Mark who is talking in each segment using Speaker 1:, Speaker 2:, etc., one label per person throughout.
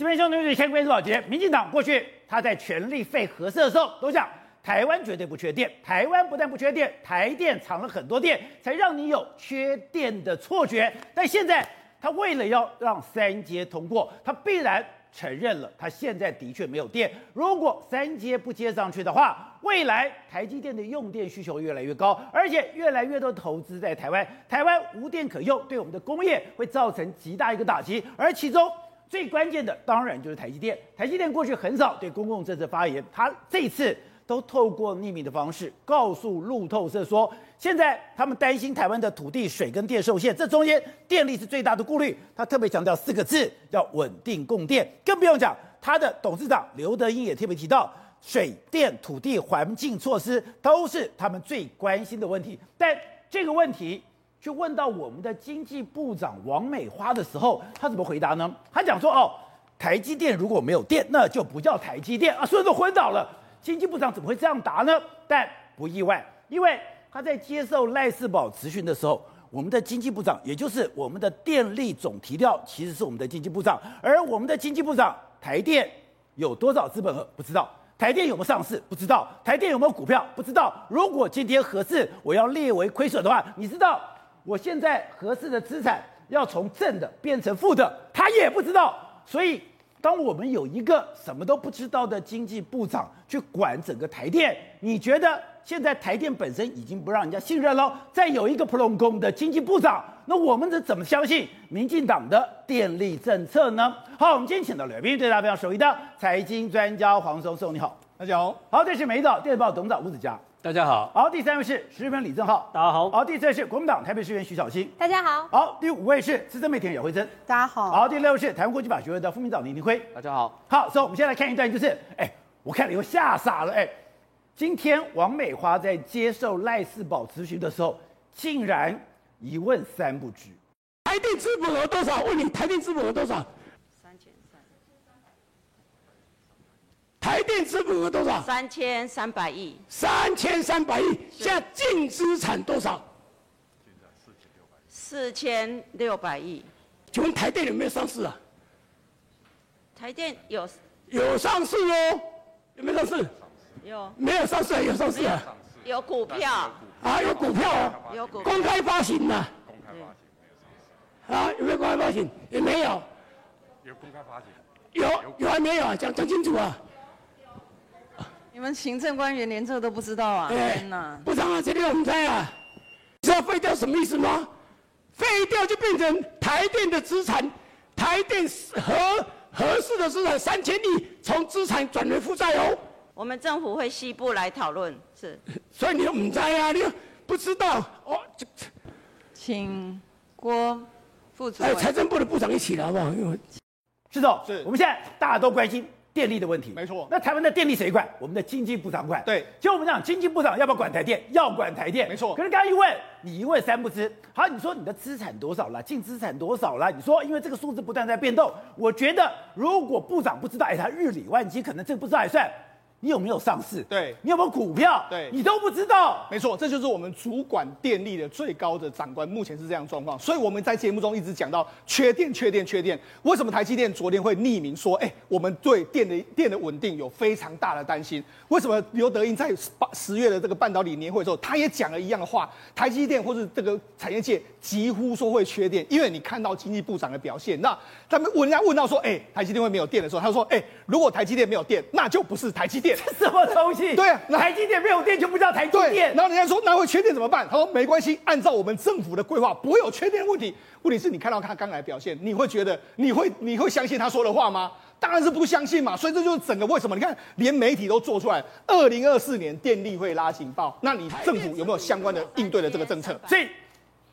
Speaker 1: 这边兄弟们先关注宝杰，民进党过去他在全力废核四的时候，都讲台湾绝对不缺电，台湾不但不缺电，台电。藏了很多电，才让你有缺电。的错觉。但现在他为了要让三阶通过，他必然承认了，他现在的确没有电。如果三阶不接上去的话，未来台积电。的用电。需求越来越高，而且越来越多投资在台湾，台湾无电。可用，对我们的工业会造成极大一个打击，而其中。最关键的当然就是台积电。台积电过去很少对公共政策发言，他这次都透过匿名的方式告诉路透社说，现在他们担心台湾的土地、水跟电受限，这中间电力是最大的顾虑。他特别强调四个字，叫稳定供电。更不用讲，他的董事长刘德英也特别提到，水电、土地、环境措施都是他们最关心的问题。但这个问题。去问到我们的经济部长王美花的时候，他怎么回答呢？他讲说：“哦，台积电如果没有电，那就不叫台积电啊！”所有人都昏倒了。经济部长怎么会这样答呢？但不意外，因为他在接受赖世宝质询的时候，我们的经济部长，也就是我们的电力总提调，其实是我们的经济部长。而我们的经济部长，台电有多少资本额？不知道。台电有没有上市？不知道。台电有没有股票？不知道。如果今天合适我要列为亏损的话，你知道？我现在合适的资产要从正的变成负的，他也不知道。所以，当我们有一个什么都不知道的经济部长去管整个台电，你觉得现在台电本身已经不让人家信任了？再有一个普隆宫的经济部长，那我们这怎么相信民进党的电力政策呢？好，我们今天请到了来宾，对大家非常熟悉的财经专家黄松松，你好，
Speaker 2: 大家好。
Speaker 1: 好，这是美早电子报董事长吴子嘉。
Speaker 2: 大家好，
Speaker 1: 好，第三位是时评李正浩，
Speaker 3: 大家好，
Speaker 1: 好，第四位是国民党台北市议员徐巧芯，
Speaker 4: 大家好，
Speaker 1: 好，第五位是资深媒体人姚慧珍，
Speaker 4: 大家好，
Speaker 1: 好，第六位是台湾国际法学会的副秘书长林廷辉，
Speaker 3: 大家好，
Speaker 1: 好，所以我们现在来看一段，就是，哎，我看了以后吓傻了，哎，今天王美花在接受赖世宝咨询的时候，竟然一问三不知，
Speaker 2: 台电资本额多少？问你台电资本额多少？台电资本额多少？
Speaker 5: 三千三百亿。
Speaker 2: 三千三百亿，现在净资产多少？
Speaker 5: 四千六百亿。
Speaker 2: 请问台电有没有上市啊？
Speaker 5: 台电有。
Speaker 2: 有上市哦，有没有上市？
Speaker 5: 有。
Speaker 2: 没有上市，有上市啊。
Speaker 5: 有股票。
Speaker 2: 啊，有股票哦。
Speaker 5: 有股。
Speaker 2: 公开发行的。公开发行。啊，有没有公开发行？也没有。
Speaker 6: 有公开发行。
Speaker 2: 有有还没有啊？讲讲清楚啊。
Speaker 5: 你们行政官员连这个都不知道啊？天哪！
Speaker 2: 部长啊，这里我们猜啊，知道废掉什么意思吗？废掉就变成台电的资产，台电合合适的资产三千亿，从资产转为负债哦。
Speaker 5: 我们政府会细部来讨论，是。
Speaker 2: 所以你又不猜啊？你又不知道哦？
Speaker 5: 请郭副主
Speaker 2: 还有财政部的部长一起来好不好？因为
Speaker 1: 是的，是我们现在大家都关心。电力的问题，
Speaker 2: 没错。
Speaker 1: 那台湾的电力谁管？我们的经济部长管。
Speaker 2: 对，
Speaker 1: 就我们讲，经济部长要不要管台电？要管台电，
Speaker 2: 没错。
Speaker 1: 可是刚刚一问，你一问三不知。好，你说你的资产多少了？净资产多少了？你说，因为这个数字不断在变动，我觉得如果部长不知道，哎，他日理万机，可能这个不知道还算。你有没有上市？
Speaker 2: 对，
Speaker 1: 你有没有股票？
Speaker 2: 对，
Speaker 1: 你都不知道。
Speaker 2: 没错，这就是我们主管电力的最高的长官，目前是这样状况。所以我们在节目中一直讲到缺电、缺电、缺电。为什么台积电昨天会匿名说，哎，我们对电的电的稳定有非常大的担心？为什么刘德英在八十月的这个半导体年会的时候，他也讲了一样的话？台积电或是这个产业界几乎说会缺电，因为你看到经济部长的表现。那他们问人家问到说，哎，台积电会没有电的时候，他说，哎，如果台积电没有电，那就不是台积电。
Speaker 1: 什么东西？
Speaker 2: 对啊，
Speaker 1: 台积电没有电就不叫台积电。
Speaker 2: 然后人家说那会缺电怎么办？他说没关系，按照我们政府的规划，不会有缺电问题。问题是你看到他刚来表现，你会觉得你会你会相信他说的话吗？当然是不相信嘛。所以这就是整个为什么？你看连媒体都做出来，二零二四年电力会拉警报。那你政府有没有相关的应对的这个政策？
Speaker 1: 所以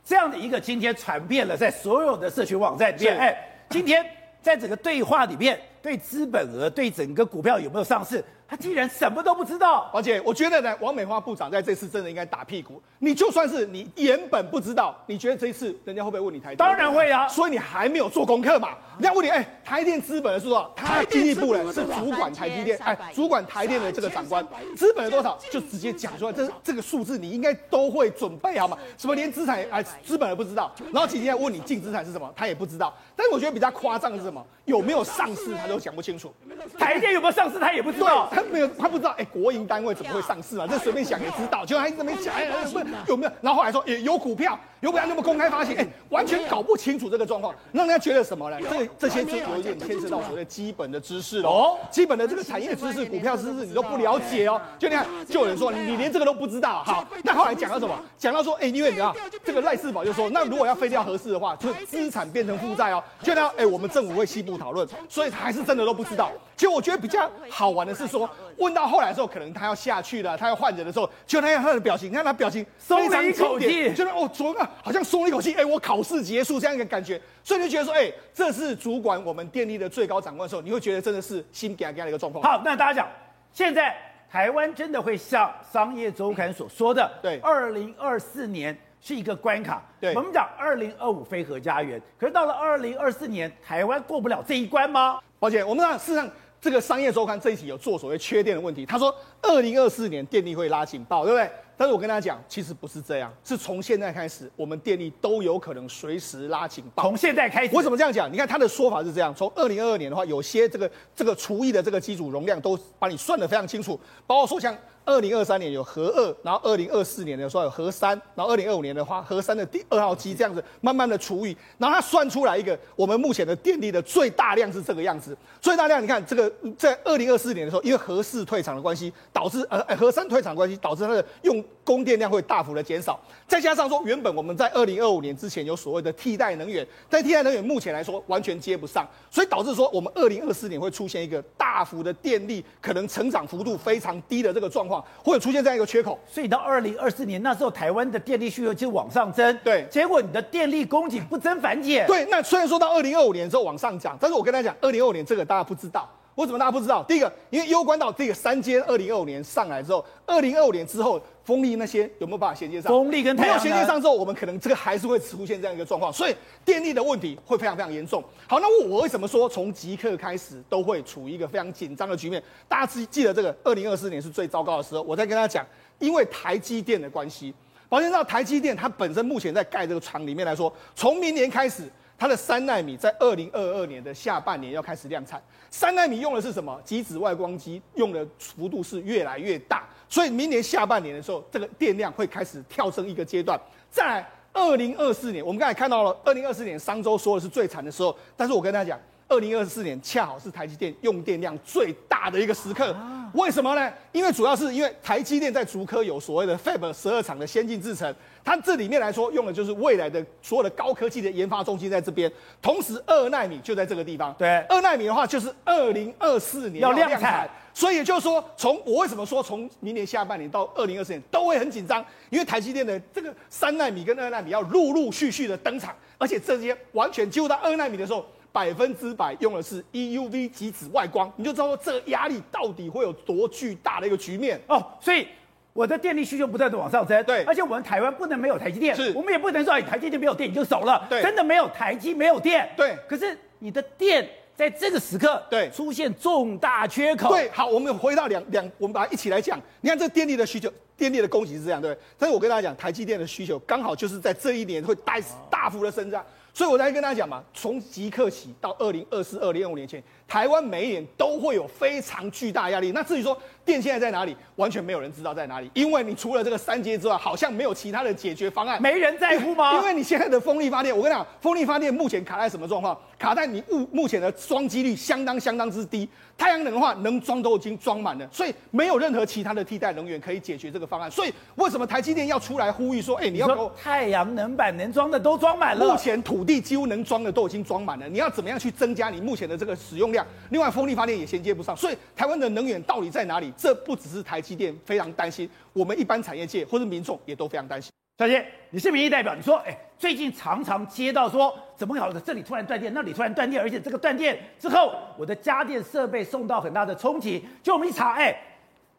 Speaker 1: 这样的一个今天传遍了在所有的社群网站里面，哎，今天在整个对话里面，对资本额、对整个股票有没有上市？他竟然什么都不知道。
Speaker 2: 而且我觉得呢，王美花部长在这次真的应该打屁股。你就算是你原本不知道，你觉得这一次人家会不会问你台电？
Speaker 1: 当然会啊。
Speaker 2: 所以你还没有做功课嘛？人家问你，哎，台电资本的是多少？他经济部呢是主管台积电，哎，主管台电的这个长官，资本有多少就直接讲出来。这这个数字你应该都会准备好嘛？什么连资产哎资本都不知道，然后今天问你净资产是什么，他也不知道。但是我觉得比较夸张的是什么？有没有上市他都讲不清楚。
Speaker 1: 台电有没有上市他也不知道，
Speaker 2: 他没有他不知道。哎，国营单位怎么会上市啊？这随便想也知道，就还一直没讲，哎，不有没有？然后后来说也有股票，有股票那么公开发行，哎，完全搞不清楚这个状况，让人家觉得什么呢？这这些就有点牵涉到所谓的基本的知识哦，基本的这个产业知识、股票知识你都不了解哦。就你看，就有人说你连这个都不知道。好，那后来讲到什么？讲到说，哎，因为你知道这个赖世宝就说，那如果要废掉合适的话，就资产变成负债哦。就那哎，我们政府会细部讨论，所以他还是真的都不知道。其实我觉得比较好玩的是说，问到后来的时候，可能他要下去了，他要换人的时候，就那样他的表情，你看他表情
Speaker 1: 松了一口气，
Speaker 2: 觉得哦，昨个好像松了一口气，哎，我考试结束这样一个感觉，所以你就觉得说，哎，这是主管我们电力的最高长官的时候，你会觉得真的是心惊惊的一个状况。
Speaker 1: 好，那大家讲，现在台湾真的会像商业周刊所说的，
Speaker 2: 对，
Speaker 1: 二零二四年是一个关卡。
Speaker 2: 对，
Speaker 1: 我们讲二零二五非核家园，可是到了二零二四年，台湾过不了这一关吗？
Speaker 2: 抱歉，我们讲事实上。这个商业周刊这一期有做所谓缺电的问题，他说二零二四年电力会拉警报，对不对？但是我跟大家讲，其实不是这样，是从现在开始，我们电力都有可能随时拉警报。
Speaker 1: 从现在开始，
Speaker 2: 为什么这样讲？你看他的说法是这样：从二零二二年的话，有些这个这个厨艺的这个机组容量都把你算得非常清楚，包括说像。二零二三年有核二，然后二零二四年的时候有核三，然后二零二五年的话核三的第二号机这样子慢慢的除以，然后它算出来一个我们目前的电力的最大量是这个样子，最大量你看这个在二零二四年的时候，因为核四退场的关系，导致呃核三退场关系，导致它的用供电量会大幅的减少，再加上说原本我们在二零二五年之前有所谓的替代能源，但替代能源目前来说完全接不上，所以导致说我们二零二四年会出现一个大幅的电力可能成长幅度非常低的这个状况。会有出现这样一个缺口，
Speaker 1: 所以到二零二四年那时候，台湾的电力需求就往上增，
Speaker 2: 对，
Speaker 1: 结果你的电力供给不增反减，
Speaker 2: 对。那虽然说到二零二五年之后往上涨，但是我跟大家讲，二零二五年这个大家不知道，为什么大家不知道？第一个，因为攸关到这个三阶，二零二五年上来之后，二零二五年之后。风力那些有没有办法衔接上？
Speaker 1: 风力跟没有
Speaker 2: 衔接上之后，我们可能这个还是会出现这样一个状况，所以电力的问题会非常非常严重。好，那我为什么说从即刻开始都会处于一个非常紧张的局面？大家记记得这个二零二四年是最糟糕的时候。我再跟大家讲，因为台积电的关系，抱歉，到台积电它本身目前在盖这个厂里面来说，从明年开始。它的三纳米在二零二二年的下半年要开始量产。三纳米用的是什么？极紫外光机用的幅度是越来越大，所以明年下半年的时候，这个电量会开始跳升一个阶段。在，二零二四年，我们刚才看到了，二零二四年商周说的是最惨的时候，但是我跟大家讲，二零二四年恰好是台积电用电量最大的一个时刻。为什么呢？因为主要是因为台积电在竹科有所谓的 Fab 十二厂的先进制程。它这里面来说，用的就是未来的所有的高科技的研发中心在这边，同时二纳米就在这个地方。
Speaker 1: 对，
Speaker 2: 二纳米的话就是二零二四年要量产，所以也就是说，从我为什么说从明年下半年到二零二四年都会很紧张，因为台积电的这个三纳米跟二纳米要陆陆续续的登场，而且这些完全进入到二纳米的时候，百分之百用的是 EUV 极紫外光，你就知道这个压力到底会有多巨大的一个局面
Speaker 1: 哦，所以。我的电力需求不断的往上升，
Speaker 2: 对，
Speaker 1: 而且我们台湾不能没有台积电，
Speaker 2: 是，
Speaker 1: 我们也不能说台积电没有电你就走了，
Speaker 2: 对，
Speaker 1: 真的没有台积没有电，
Speaker 2: 对。
Speaker 1: 可是你的电在这个时刻，
Speaker 2: 对，
Speaker 1: 出现重大缺口，
Speaker 2: 对。好，我们回到两两，我们把它一起来讲。你看这电力的需求，电力的供给是这样，对。但是我跟大家讲，台积电的需求刚好就是在这一年会大大幅的增长，所以我才跟大家讲嘛，从即刻起到二零二四、二零二五年前。台湾每一年都会有非常巨大压力。那至于说电现在在哪里，完全没有人知道在哪里，因为你除了这个三阶之外，好像没有其他的解决方案。
Speaker 1: 没人在乎吗？
Speaker 2: 因为你现在的风力发电，我跟你讲，风力发电目前卡在什么状况？卡在你目目前的装机率相当相当之低。太阳能的话，能装都已经装满了，所以没有任何其他的替代能源可以解决这个方案。所以为什么台积电要出来呼吁说，哎，你要给我
Speaker 1: 太阳能板能装的都装满了？
Speaker 2: 目前土地几乎能装的都已经装满了，你要怎么样去增加你目前的这个使用量？另外，风力发电也衔接不上，所以台湾的能源到底在哪里？这不只是台积电非常担心，我们一般产业界或者民众也都非常担心。
Speaker 1: 小杰，你是民意代表，你说，哎，最近常常接到说，怎么搞的？这里突然断电，那里突然断电，而且这个断电之后，我的家电设备受到很大的冲击。就我们一查，哎，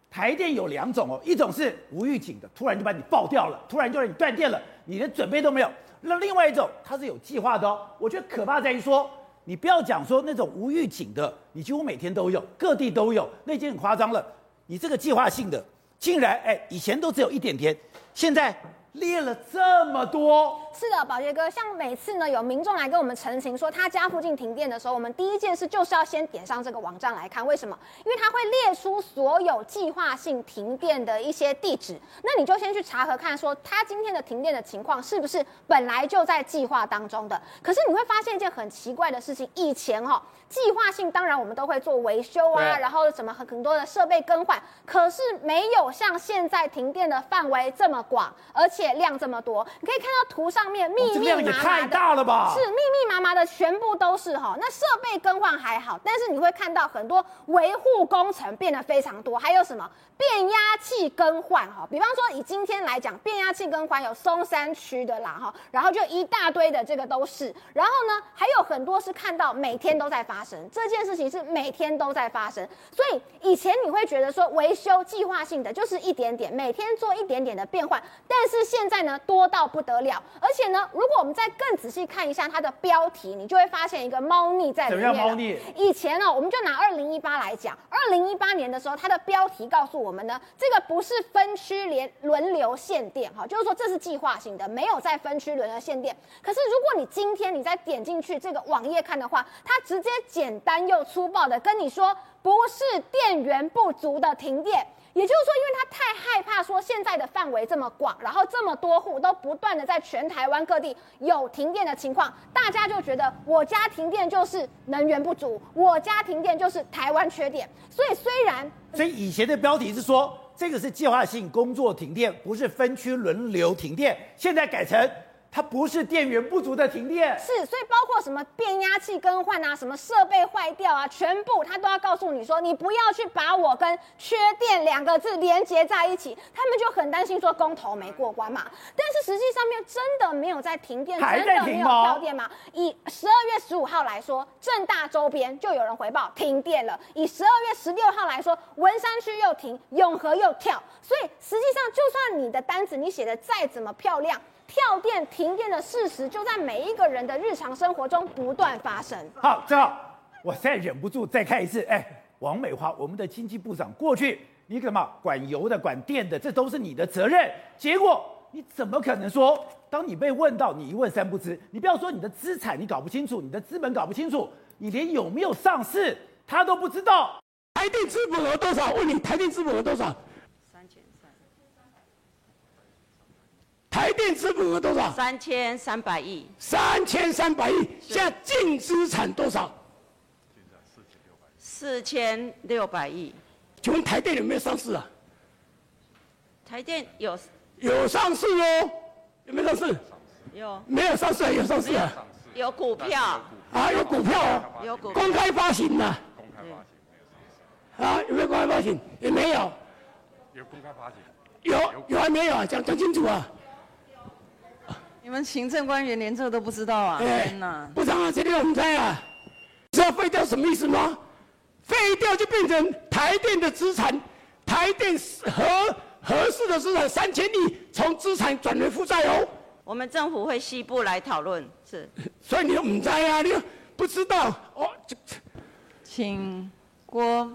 Speaker 1: 台电有两种哦，一种是无预警的，突然就把你爆掉了，突然就让你断电了，你连准备都没有。那另外一种，它是有计划的哦。我觉得可怕在于说，你不要讲说那种无预警的，你几乎每天都有，各地都有，那已经很夸张了。你这个计划性的，竟然哎，以前都只有一点点，现在。列了这么多，
Speaker 3: 是的，宝杰哥，像每次呢有民众来跟我们陈情说他家附近停电的时候，我们第一件事就是要先点上这个网站来看，为什么？因为它会列出所有计划性停电的一些地址，那你就先去查核看，说他今天的停电的情况是不是本来就在计划当中的。可是你会发现一件很奇怪的事情，以前哈、哦、计划性当然我们都会做维修啊，然后什么很很多的设备更换，可是没有像现在停电的范围这么广，而。且量这么多，你可以看到图上面密密麻麻的，量也
Speaker 1: 太大了吧？
Speaker 3: 是密密麻麻的，全部都是哈。那设备更换还好，但是你会看到很多维护工程变得非常多，还有什么变压器更换哈？比方说以今天来讲，变压器更换有松山区的啦哈，然后就一大堆的这个都是，然后呢还有很多是看到每天都在发生这件事情，是每天都在发生。所以以前你会觉得说维修计划性的就是一点点，每天做一点点的变换，但是。现在呢多到不得了，而且呢，如果我们再更仔细看一下它的标题，你就会发现一个猫腻在里面。
Speaker 1: 猫腻？
Speaker 3: 以前呢、哦，我们就拿二零一八来讲，二零一八年的时候，它的标题告诉我们呢，这个不是分区连轮流限电，哈，就是说这是计划性的，没有在分区轮流限电。可是如果你今天你再点进去这个网页看的话，它直接简单又粗暴的跟你说，不是电源不足的停电。也就是说，因为他太害怕说现在的范围这么广，然后这么多户都不断的在全台湾各地有停电的情况，大家就觉得我家停电就是能源不足，我家停电就是台湾缺电。所以虽然，
Speaker 1: 所以以前的标题是说这个是计划性工作停电，不是分区轮流停电，现在改成。它不是电源不足的停电，
Speaker 3: 是，所以包括什么变压器更换啊，什么设备坏掉啊，全部它都要告诉你说，你不要去把我跟缺电两个字连接在一起。他们就很担心说公投没过关嘛，但是实际上面真的没有在停
Speaker 1: 电，
Speaker 3: 真的没有跳电吗？以十二月十五号来说，正大周边就有人回报停电了；以十二月十六号来说，文山区又停，永和又跳。所以实际上，就算你的单子你写的再怎么漂亮。跳电、停电的事实就在每一个人的日常生活中不断发生。
Speaker 1: 好，正好，我再忍不住再看一次。哎，王美花，我们的经济部长，过去你干嘛管油的、管电的，这都是你的责任。结果你怎么可能说，当你被问到，你一问三不知？你不要说你的资产你搞不清楚，你的资本搞不清楚，你连有没有上市他都不知道。
Speaker 4: 台电资本额多少？问你，台电资本额多少？台电资本额多少？
Speaker 5: 三千三百亿。
Speaker 4: 三千三百亿，现在净资产多少？
Speaker 5: 四千六百亿。
Speaker 4: 请问台电有没有上市啊？
Speaker 5: 台电有。
Speaker 4: 有上市哦，有没有上市？
Speaker 5: 有。
Speaker 4: 没有上市啊？有上市啊？
Speaker 5: 有股票。
Speaker 4: 啊，有股票哦。
Speaker 5: 有股。
Speaker 4: 公开发行的。公开发行。啊，有没有公开发行？也没有。
Speaker 6: 有公开发行。
Speaker 4: 有有还没有啊？讲讲清楚啊！
Speaker 5: 你们行政官员连这个都不知道啊！天哪！
Speaker 4: 部长啊，这里我们猜啊，知道废掉什么意思吗？废掉就变成台电的资产，台电合合适的资产三千亿，从资产转为负债哦。
Speaker 5: 我们政府会西部来讨论，是。
Speaker 4: 所以你又不猜啊？你又不知道哦？
Speaker 5: 请郭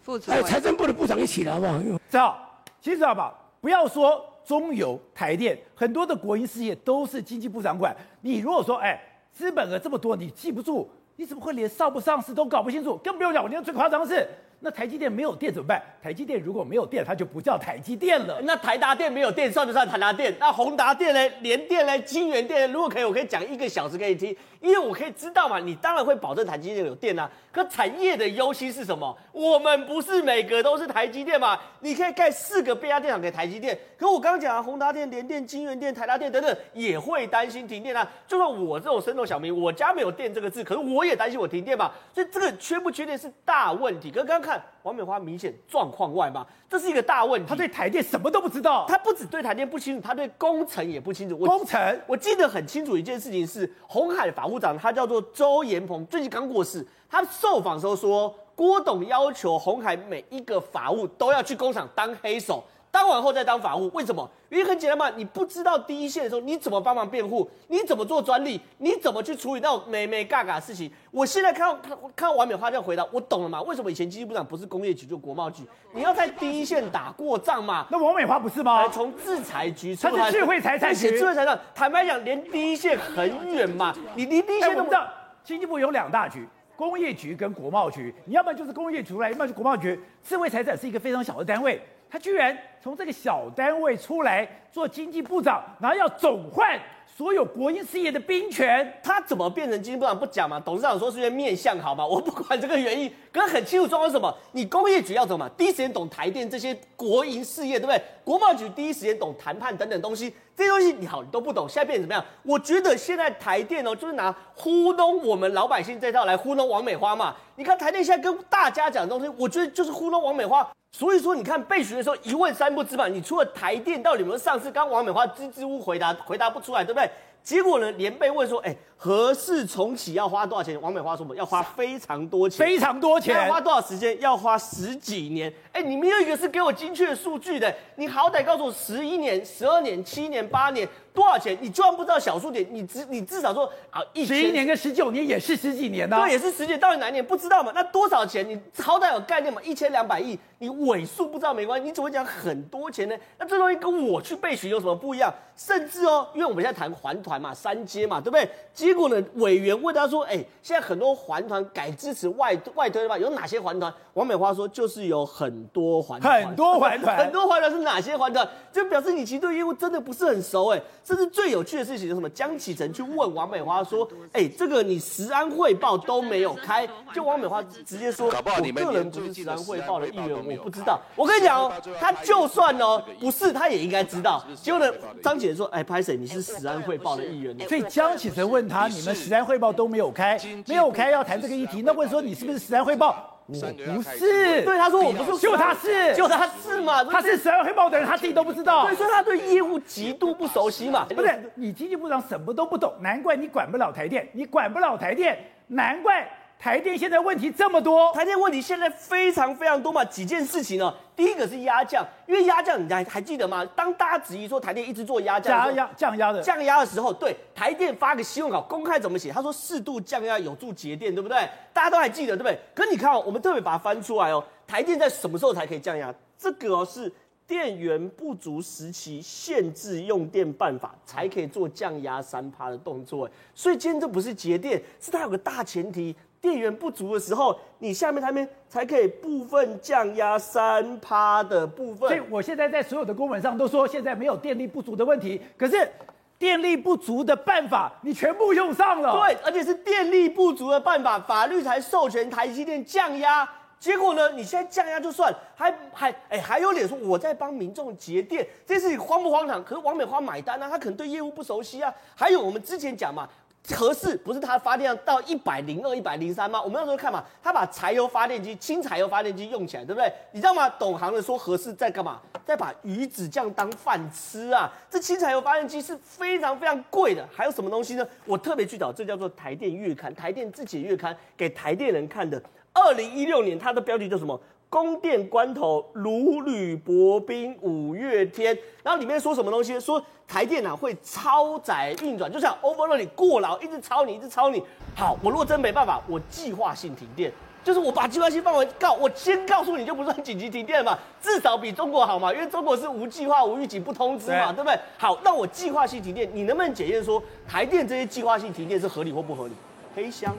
Speaker 5: 副主
Speaker 4: 哎，财政部的部长一起来好不好？
Speaker 1: 知道，其实知道吧？不要说。中油、台电很多的国营事业都是经济部长管。你如果说，哎，资本额这么多，你记不住，你怎么会连上不上市都搞不清楚？更不用讲，我今天最夸张的是。那台积电没有电怎么办？台积电如果没有电，它就不叫台积电了。
Speaker 7: 那台达电没有电，算不算台达电？那宏达电呢？联电呢？晶圆电？如果可以，我可以讲一个小时给你听，因为我可以知道嘛。你当然会保证台积电有电啊。可产业的优势是什么？我们不是每个都是台积电嘛？你可以盖四个变压电厂给台积电。可我刚刚讲啊，宏达电、联电、晶圆电、台达电等等也会担心停电啊。就算我这种升斗小民，我家没有电这个字，可是我也担心我停电嘛。所以这个缺不缺电是大问题。可刚刚。看王美花明显状况外嘛，这是一个大问题。
Speaker 1: 他对台电什么都不知道，
Speaker 7: 他不止对台电不清楚，他对工程也不清楚。
Speaker 1: 工程，
Speaker 7: 我记得很清楚一件事情是，红海法务长他叫做周延鹏，最近刚过世。他受访时候说，郭董要求红海每一个法务都要去工厂当黑手。当完后再当法务，为什么？原因很简单嘛，你不知道第一线的时候，你怎么帮忙辩护？你怎么做专利？你怎么去处理那种眉眉角角的事情？我现在看到看看到王美花这样回答，我懂了嘛？为什么以前经济部长不是工业局就国贸局？你要在第一线打过仗嘛？
Speaker 1: 那王美花不是吗？
Speaker 7: 从制裁局出
Speaker 1: 来，他是智慧财产局，
Speaker 7: 智慧财产。坦白讲，连第一线很远嘛，你离第一线都不知道。
Speaker 1: 经济部有两大局，工业局跟国贸局，你要不然就是工业局出来，要不然就是国贸局。智慧财产是一个非常小的单位。他居然从这个小单位出来做经济部长，然后要总换所有国营事业的兵权，
Speaker 7: 他怎么变成经济部长不讲嘛？董事长说是因为面相好嘛？我不管这个原因，可是很清楚状况是什么？你工业局要怎么？第一时间懂台电这些国营事业，对不对？国贸局第一时间懂谈判等等东西，这些东西你好你都不懂，现在变成怎么样？我觉得现在台电哦，就是拿糊弄我们老百姓这套来糊弄王美花嘛。你看台电现在跟大家讲的东西，我觉得就是糊弄王美花。所以说，你看备询的时候一问三不知嘛，你除了台电到底有没有上市，刚王美花支支吾吾回答回答不出来，对不对？结果呢，连被问说，哎，核四重启要花多少钱？王美花说什么？要花非常多钱，
Speaker 1: 非常多钱，
Speaker 7: 要花多少时间？要花十几年。哎，你没有一个是给我精确的数据的，你好歹告诉我十一年、十二年、七年、八年。多少钱？你就算不知道小数点，你至你至少说啊，一
Speaker 1: 十一年跟十九年也是十几年呢、啊？
Speaker 7: 对，也是十几年，到底哪一年不知道嘛？那多少钱？你好歹有概念嘛？一千两百亿，你尾数不知道没关系，你怎么讲很多钱呢？那这东西跟我去备询有什么不一样？甚至哦，因为我们现在谈还团嘛，三阶嘛，对不对？结果呢，委员问他说，哎，现在很多环团改支持外外推的吧？有哪些环团？王美花说，就是有很多环团，
Speaker 1: 很多环团，
Speaker 7: 很多环团是哪些环团？就表示你其实对业务真的不是很熟哎。甚至最有趣的事情是什么？江启臣去问王美花说：“哎、欸，这个你食安汇报都没有开，就王美花直接说，我个人不是食安汇报的议员，我不知道。我跟你讲哦，他就算哦不是，他也应该知道。结果呢，张启臣说：哎，拍谁？你是食安汇报的议员。
Speaker 1: 所以江启臣问他，你们时代汇报都没有开，没有开要谈这个议题，那问说你是不是时代汇报？”我不是，
Speaker 7: 对他说我不是，
Speaker 1: 就他是，
Speaker 7: 就他是嘛，
Speaker 1: 他是食安会报的人，他自己都不知道，
Speaker 7: 所以说他对业务极度不熟悉嘛，
Speaker 1: 不是，你经济部长什么都不懂，难怪你管不了台电，你管不了台电，难怪。台电现在问题这么多，
Speaker 7: 台电问题现在非常非常多嘛，几件事情呢？第一个是压降，因为压降，你还还记得吗？当大家质疑说台电一直做压降，
Speaker 1: 压降压的
Speaker 7: 降压的时候，对台电发个新闻稿，公开怎么写？他说适度降压有助节电，对不对？大家都还记得，对不对？可你看哦，我们特别把它翻出来哦，台电在什么时候才可以降压？这个哦是电源不足时期限制用电办法才可以做降压三趴的动作，所以今天这不是节电，是它有个大前提。电源不足的时候，你下面台面才可以部分降压三趴的部分。
Speaker 1: 所以我现在在所有的公文上都说，现在没有电力不足的问题。可是电力不足的办法你全部用上了，
Speaker 7: 对，而且是电力不足的办法，法律才授权台积电降压。结果呢，你现在降压就算，还还哎还有脸说我在帮民众节电，这事情荒不荒唐？可是王美花买单啊，她可能对业务不熟悉啊。还有我们之前讲嘛。核四不是它发电量到一百零二、一百零三吗？我们那时候看嘛，他把柴油发电机、轻柴油发电机用起来，对不对？你知道吗？懂行的说核四在干嘛？在把鱼子酱当饭吃啊！这轻柴油发电机是非常非常贵的。还有什么东西呢？我特别去找，这叫做台电月刊，台电自己的月刊给台电人看的。二零一六年，它的标题叫什么？供电关头，如履薄冰，五月天。然后里面说什么东西？说台电啊会超载运转，就像 overload 你过劳，一直超你，一直超你。好，我如果真没办法，我计划性停电，就是我把计划性范围告，我先告诉你就不算紧急停电嘛，至少比中国好嘛，因为中国是无计划、无预警、不通知嘛，对，对不对？好，那我计划性停电，你能不能检验说台电这些计划性停电是合理或不合理？黑箱。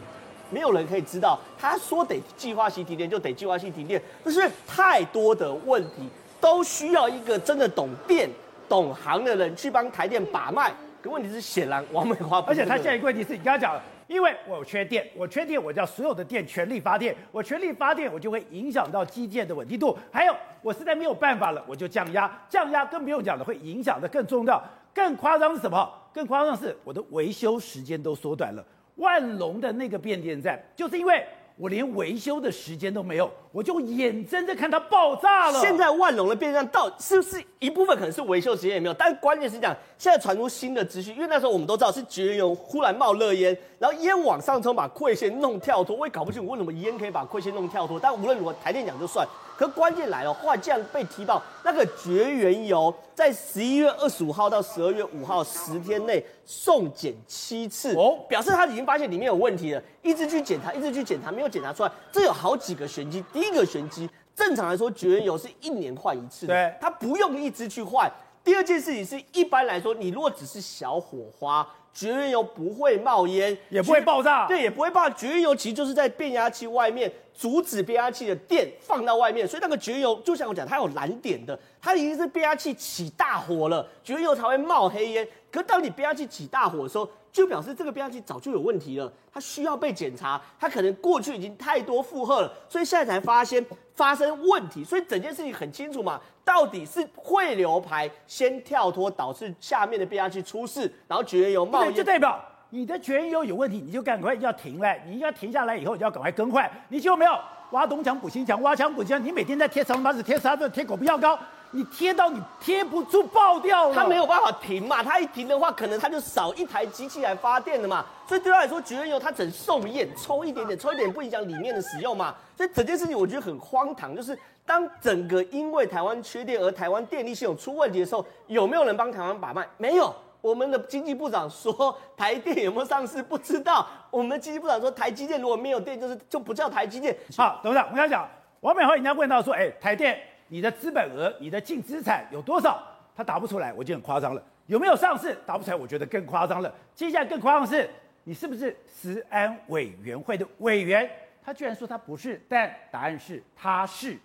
Speaker 7: 没有人可以知道，他说得计划性停电就得计划性停电，但是太多的问题都需要一个真的懂电、懂行的人去帮台电把脉。可问题是，显然王美花，
Speaker 1: 而且他现在一个问题是你刚刚讲了，因为我缺电，我缺电，我叫所有的电全力发电，我全力发电，我就会影响到机电的稳定度。还有，我实在没有办法了，我就降压，降压更不用讲了，会影响的更重要。更夸张是什么？更夸张是我的维修时间都缩短了。万隆的那个变电站，就是因为我连维修的时间都没有，我就眼睁睁看它爆炸了。
Speaker 7: 现在万隆的变电站到是不是一部分可能是维修时间也没有，但关键是讲现在传出新的资讯，因为那时候我们都知道是绝缘忽然冒热烟，然后烟往上冲把馈线弄跳脱，我也搞不清楚为什么烟可以把馈线弄跳脱。但无论如何，台电讲就算。可关键来了，后来竟然被提到那个绝缘油在十一月二十五号到十二月五号十天内送检七次哦，表示他已经发现里面有问题了，一直去检查，一直去检查，没有检查出来。这有好几个玄机。第一个玄机，正常来说绝缘油是一年换一次的，对，它不用一直去换。第二件事情是一般来说，你如果只是小火花。绝缘油不会冒烟，
Speaker 1: 也不会爆炸，
Speaker 7: 对，也不会爆炸。绝缘油其实就是在变压器外面阻止变压器的电放到外面，所以那个绝缘油就像我讲，它有燃点的，它一定是变压器起大火了，绝缘油才会冒黑烟。可当你变压器起大火的时候，就表示这个变压器早就有问题了，它需要被检查，它可能过去已经太多负荷了，所以现在才发现发生问题。所以整件事情很清楚嘛，到底是汇流排先跳脱导致下面的变压器出事，然后绝缘油冒烟，
Speaker 1: 就代表你的绝缘油有问题，你就赶快要停了，你应该停下来以后就要赶快更换。你就没有挖东墙补西墙，挖墙补西墙，你每天在贴长板子、贴沙子、贴狗皮药膏。你贴到你贴不住，爆掉了。
Speaker 7: 它没有办法停嘛，它一停的话，可能它就少一台机器来发电了嘛。所以对他来说，绝缘油它只送验，抽一点点，抽一点点不影响里面的使用嘛。所以整件事情我觉得很荒唐，就是当整个因为台湾缺电而台湾电力系统出问题的时候，有没有人帮台湾把脉？没有。我们的经济部长说台电有没有上市不知道。我们的经济部长说台积电如果没有电，就是就不叫台积电。
Speaker 1: 好，董事长，我想讲，王美华人家问到说，哎，台电。你的资本额、你的净资产有多少？他答不出来，我就很夸张了。有没有上市？答不出来，我觉得更夸张了。接下来更夸张的是，你是不是食安委员会的委员？他居然说他不是，但答案是他是。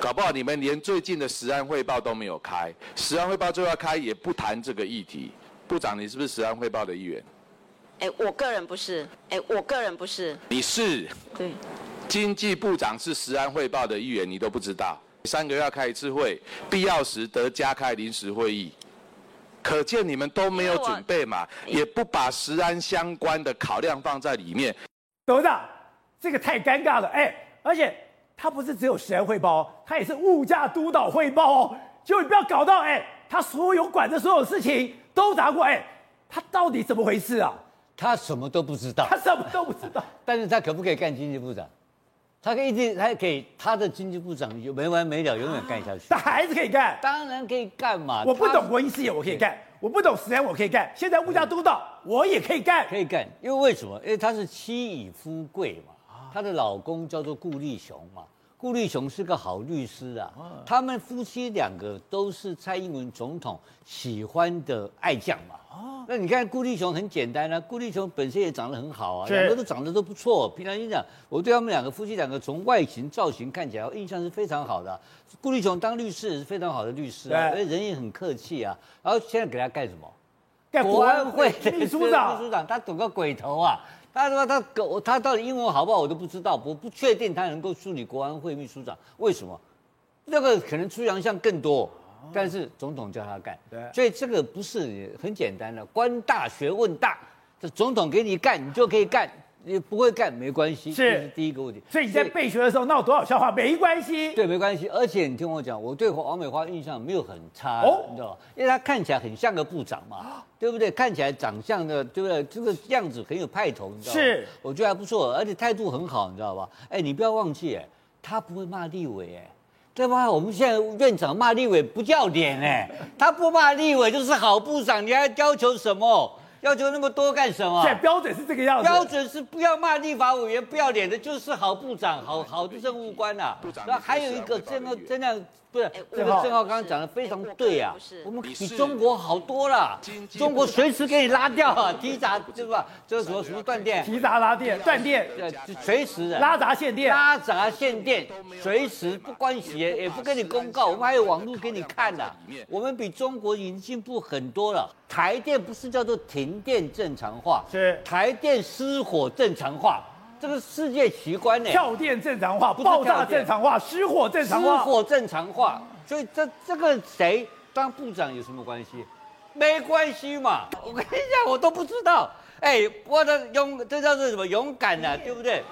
Speaker 8: 搞不好你们连最近的食安汇报都没有开，食安汇报就要开，也不谈这个议题。部长，你是不是食安汇报的一员？
Speaker 9: 哎，我个人不是。哎，我个人不是。
Speaker 8: 你是？
Speaker 9: 对。
Speaker 8: 经济部长是食安汇报的一员，你都不知道？三个月要开一次会，必要时得加开临时会议，可见你们都没有准备嘛，也不把食安相关的考量放在里面。
Speaker 1: 董事长，这个太尴尬了，哎，而且他不是只有食安汇报，他也是物价督导汇报哦，就你不要搞到，哎，他所有管的所有事情都砸过，哎，他到底怎么回事啊？
Speaker 10: 他什么都不知道，
Speaker 1: 他什么都不知道，
Speaker 10: 但是他可不可以干经济部长？他可以一直，他给他的经济部长就没完没了，永远干下去。
Speaker 1: 他还是可以干，
Speaker 10: 当然可以干嘛。
Speaker 1: 我不懂国营事业，我可以干；我不懂食安，我可以干。现在物价督导，我也可以干，
Speaker 10: 可以干。因为为什么？因为他是妻以夫贵嘛，他的老公叫做顾立雄嘛。顾立雄是个好律师啊，他们夫妻两个都是蔡英文总统喜欢的爱将嘛。哦那你看顾立雄很简单啊，顾立雄本身也长得很好啊，两个都长得都不错。平常心讲，我对他们两个夫妻两个从外形造型看起来，印象是非常好的。顾立雄当律师也是非常好的律师啊，而且人也很客气啊。然后现在给他干什么？
Speaker 1: 干国安会秘书长，
Speaker 10: 秘书长他懂个鬼头啊！他说他狗，他到底英文好不好我都不知道，我不确定他能够处理国安会秘书长。为什么？那个可能出洋相更多，但是总统叫他干，对，所以这个不是很简单的，官大学问大，这总统给你干，你就可以干。你不会干没关系，是，这是第一个问题。
Speaker 1: 所以你在备学的时候闹多少笑话没关系。
Speaker 10: 对，没关系。而且你听我讲，我对王美花印象没有很差，哦，你知道吗？因为她看起来很像个部长嘛，对不对？看起来长相的，对不对？这个样子很有派头，你知道吗？是，我觉得还不错，而且态度很好，你知道吧？哎，你不要忘记，哎，他不会骂立委，哎，对吧？我们现在院长骂立委不叫脸，哎，他不骂立委就是好部长，你还要求什么？要求那么多干什么？
Speaker 1: 标准是这个样子。
Speaker 10: 标准是不要骂立法委员，不要脸的，就是好部长，好好的政务官呐。部长。那还有一个这样这样。不是，这个正浩刚刚讲的非常对啊，我们比中国好多了，中国随时给你拉掉啊，提闸对吧？这个什么什么断电？
Speaker 1: 提闸拉电，断电，
Speaker 10: 呃随时
Speaker 1: 拉闸限电，
Speaker 10: 拉闸限电，随时不关系，也不跟你公告，我们还有网络给你看的，我们比中国已经进步很多了。台电不是叫做停电正常化，是台电失火正常化。这个世界奇观呢？
Speaker 1: 跳电正常化，爆炸正常化，失火正常化，
Speaker 10: 失火正常化。所以这这个谁当部长有什么关系？没关系嘛。我跟你讲，我都不知道。哎，我的勇，这叫做什么勇敢呢、啊？对不对？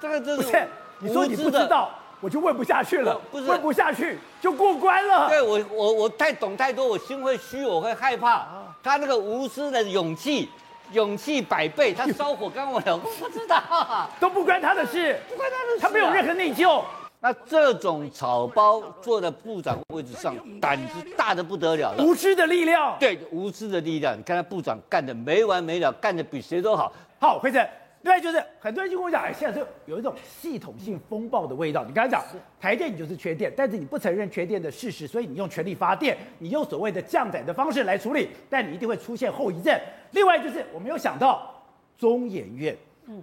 Speaker 10: 这个就是
Speaker 1: 不是你说你不知道，我就问不下去了，不是问不下去就过关了。
Speaker 10: 对我我我太懂太多，我心会虚，我会害怕。他那个无私的勇气，勇气百倍。他烧火干我聊，不知道、啊，
Speaker 1: 都不关他的事，
Speaker 10: 不关他的事、啊，
Speaker 1: 他没有任何内疚。
Speaker 10: 那这种草包坐在部长位置上，胆子大的不得了了。
Speaker 1: 无知的力量，
Speaker 10: 对，无知的力量。你看他部长干的没完没了，干的比谁都好。
Speaker 1: 好，辉正，另外就是很多人就跟我讲，哎，现在就有一种系统性风暴的味道。你刚才讲台电，你就是缺电，但是你不承认缺电的事实，所以你用全力发电，你用所谓的降载的方式来处理，但你一定会出现后遗症。另外就是我没有想到中研院，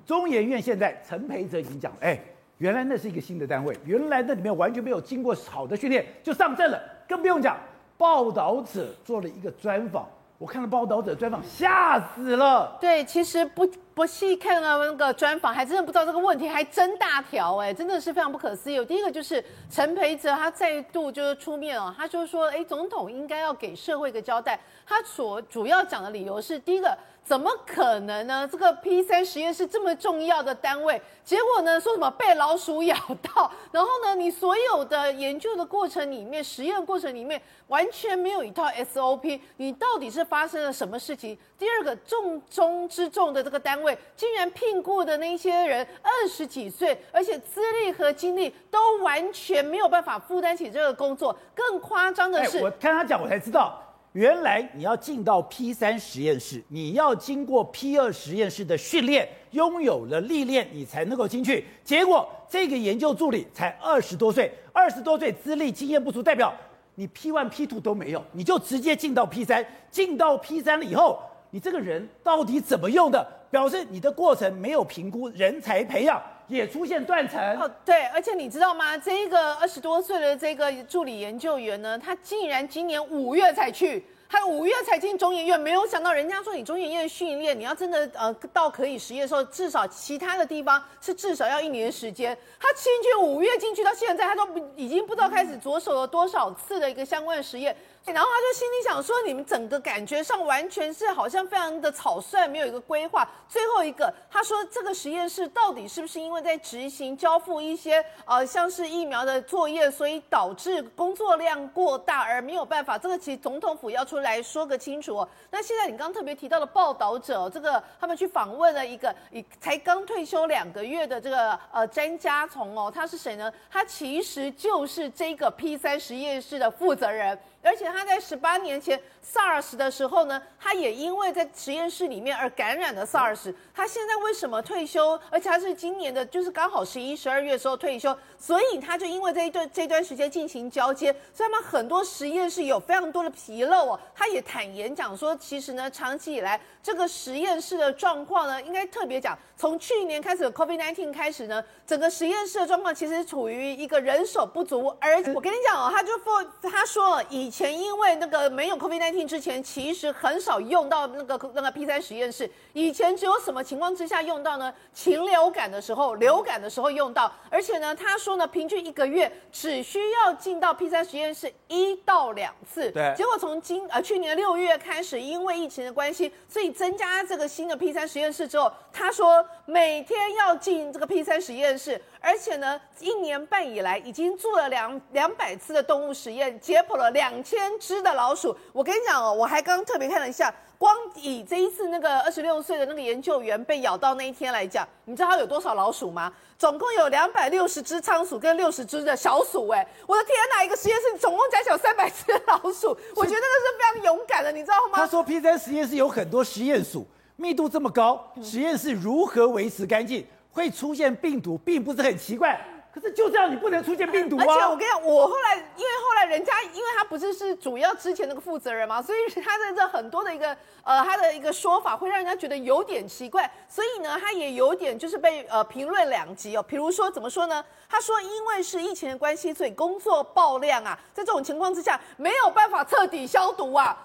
Speaker 1: 中研院现在陈培哲已经讲，哎。原来那是一个新的单位，原来那里面完全没有经过好的训练就上阵了，更不用讲。报道者做了一个专访，我看了报道者专访，吓死了。
Speaker 11: 对，其实不不细看了那个专访，还真的不知道这个问题还真大条哎，真的是非常不可思议。第一个就是陈培哲他再度就是出面啊，他就说，哎，总统应该要给社会一个交代。他所主要讲的理由是，第一个。怎么可能呢？这个 P 三实验室这么重要的单位，结果呢说什么被老鼠咬到？然后呢，你所有的研究的过程里面，实验过程里面完全没有一套 SOP，你到底是发生了什么事情？第二个重中之重的这个单位，竟然聘雇的那些人二十几岁，而且资历和经历都完全没有办法负担起这个工作。更夸张的是，
Speaker 1: 我看他讲，我才知道。原来你要进到 P 三实验室，你要经过 P 二实验室的训练，拥有了历练，你才能够进去。结果这个研究助理才二十多岁，二十多岁资历经验不足，代表你 P one P two 都没有，你就直接进到 P 三。进到 P 三了以后，你这个人到底怎么用的？表示你的过程没有评估，人才培养也出现断层。
Speaker 11: 哦，对，而且你知道吗？这一个二十多岁的这个助理研究员呢，他竟然今年五月才去。他五月才进中研院，没有想到人家说你中研院训练，你要真的呃到可以实验的时候，至少其他的地方是至少要一年时间。他进去五月进去到现在，他都已经不知道开始着手了多少次的一个相关的实验。然后他就心里想说：“你们整个感觉上完全是好像非常的草率，没有一个规划。”最后一个，他说：“这个实验室到底是不是因为在执行交付一些呃像是疫苗的作业，所以导致工作量过大而没有办法？”这个其实总统府要出来说个清楚哦。那现在你刚特别提到的报道者，这个他们去访问了一个才刚退休两个月的这个呃詹家琮哦，他是谁呢？他其实就是这个 P 三实验室的负责人。而且他在十八年前 SARS 的时候呢，他也因为在实验室里面而感染了 SARS。他现在为什么退休？而且他是今年的，就是刚好十一、十二月时候退休，所以他就因为这一段这段时间进行交接，所以他们很多实验室有非常多的纰漏哦。他也坦言讲说，其实呢，长期以来这个实验室的状况呢，应该特别讲，从去年开始的 COVID-19 开始呢，整个实验室的状况其实处于一个人手不足。而我跟你讲哦，他就说他说以。前因为那个没有 COVID-19 之前，其实很少用到那个那个 P 三实验室。以前只有什么情况之下用到呢？禽流感的时候、流感的时候用到。而且呢，他说呢，平均一个月只需要进到 P 三实验室一到两次。
Speaker 1: 对。
Speaker 11: 结果从今呃去年六月开始，因为疫情的关系，所以增加这个新的 P 三实验室之后，他说每天要进这个 P 三实验室。而且呢，一年半以来已经做了两两百次的动物实验，解剖了两千只的老鼠。我跟你讲哦，我还刚特别看了一下，光以这一次那个二十六岁的那个研究员被咬到那一天来讲，你知道他有多少老鼠吗？总共有两百六十只仓鼠跟六十只的小鼠。哎，我的天哪！一个实验室总共加起来有三百只老鼠，我觉得那是非常勇敢的，你知道吗？
Speaker 1: 他说 P 三实验室有很多实验鼠，密度这么高，实验室如何维持干净？会出现病毒，并不是很奇怪。可是就这样，你不能出现病毒啊！
Speaker 11: 而且我跟你讲，我后来因为后来人家，因为他不是是主要之前那个负责人嘛，所以他的这很多的一个呃，他的一个说法会让人家觉得有点奇怪。所以呢，他也有点就是被呃评论两极哦。比如说怎么说呢？他说因为是疫情的关系，所以工作爆量啊，在这种情况之下没有办法彻底消毒。啊，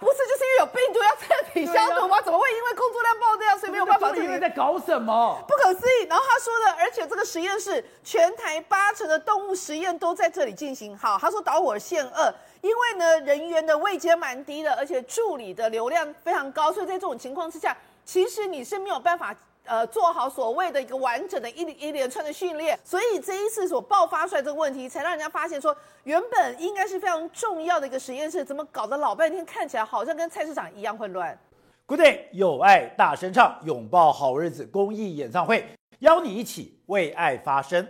Speaker 11: 不是，就是因为有病毒要彻底消毒吗？怎么会因为工作量爆掉，所以没有办法？
Speaker 1: 因为在搞什么？
Speaker 11: 不可思议。然后他说的，而且这个实验室全台八成的动物实验都在这里进行。好，他说导火线二，因为呢人员的位阶蛮低的，而且助理的流量非常高，所以在这种情况之下，其实你是没有办法呃做好所谓的一个完整的一一连串的训练，所以这一次所爆发出来这个问题，才让人家发现说，原本应该是非常重要的一个实验室，怎么搞得老半天看起来好像跟菜市场一样混乱
Speaker 1: ？Good day，有爱大声唱，拥抱好日子公益演唱会，邀你一起为爱发声。